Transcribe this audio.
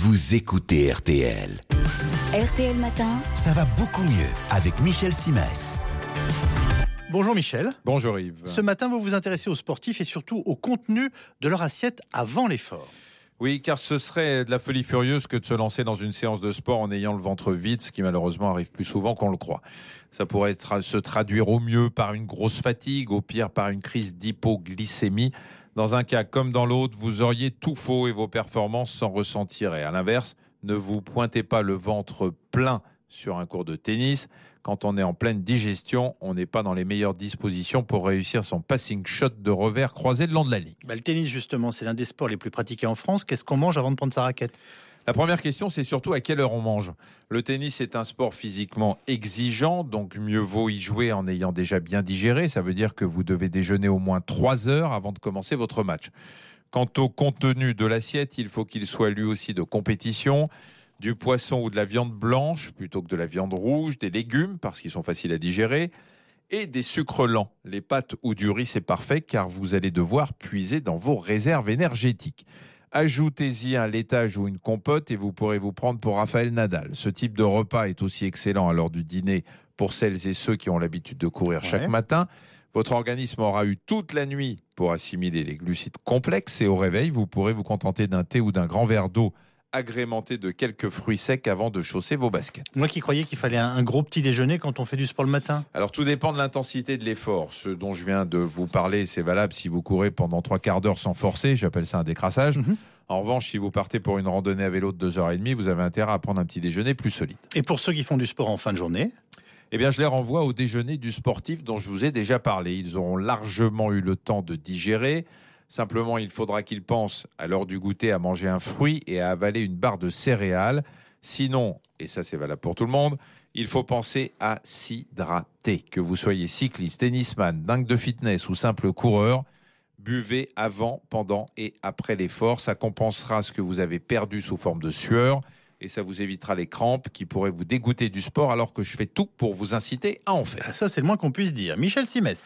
vous écoutez RTL. RTL Matin, Ça va beaucoup mieux avec Michel Simès. Bonjour Michel. Bonjour Yves. Ce matin, vous vous intéressez aux sportifs et surtout au contenu de leur assiette avant l'effort. Oui, car ce serait de la folie furieuse que de se lancer dans une séance de sport en ayant le ventre vide, ce qui malheureusement arrive plus souvent qu'on le croit. Ça pourrait tra- se traduire au mieux par une grosse fatigue, au pire par une crise d'hypoglycémie. Dans un cas comme dans l'autre, vous auriez tout faux et vos performances s'en ressentiraient. À l'inverse, ne vous pointez pas le ventre plein sur un cours de tennis. Quand on est en pleine digestion, on n'est pas dans les meilleures dispositions pour réussir son passing shot de revers croisé le long de la ligne. Bah, le tennis, justement, c'est l'un des sports les plus pratiqués en France. Qu'est-ce qu'on mange avant de prendre sa raquette? La première question, c'est surtout à quelle heure on mange. Le tennis est un sport physiquement exigeant, donc mieux vaut y jouer en ayant déjà bien digéré. Ça veut dire que vous devez déjeuner au moins 3 heures avant de commencer votre match. Quant au contenu de l'assiette, il faut qu'il soit lui aussi de compétition. Du poisson ou de la viande blanche plutôt que de la viande rouge, des légumes parce qu'ils sont faciles à digérer, et des sucres lents. Les pâtes ou du riz, c'est parfait car vous allez devoir puiser dans vos réserves énergétiques. Ajoutez-y un laitage ou une compote et vous pourrez vous prendre pour Raphaël Nadal. Ce type de repas est aussi excellent à l'heure du dîner pour celles et ceux qui ont l'habitude de courir Ouais. chaque matin. Votre organisme aura eu toute la nuit pour assimiler les glucides complexes et au réveil, vous pourrez vous contenter d'un thé ou d'un grand verre d'eau agrémenté de quelques fruits secs avant de chausser vos baskets. Moi qui croyais qu'il fallait un, gros petit déjeuner quand on fait du sport le matin. Alors tout dépend de l'intensité de l'effort. Ce dont je viens de vous parler, c'est valable si vous courez pendant trois quarts d'heure sans forcer, j'appelle ça un décrassage. Mhm. En revanche, si vous partez pour une randonnée à vélo de deux heures et demie, vous avez intérêt à prendre un petit déjeuner plus solide. Et pour ceux qui font du sport en fin de journée, Eh bien, je les renvoie au déjeuner du sportif dont je vous ai déjà parlé. Ils auront largement eu le temps de digérer. Simplement, il faudra qu'ils pensent à l'heure du goûter à manger un fruit et à avaler une barre de céréales. Sinon, et ça c'est valable pour tout le monde, il faut penser à s'hydrater. Que vous soyez cycliste, tennisman, dingue de fitness ou simple coureur, buvez avant, pendant et après l'effort. Ça compensera ce que vous avez perdu sous forme de sueur et ça vous évitera les crampes qui pourraient vous dégoûter du sport alors que je fais tout pour vous inciter à en faire. ah, ça c'est le moins qu'on puisse dire. Michel Simès.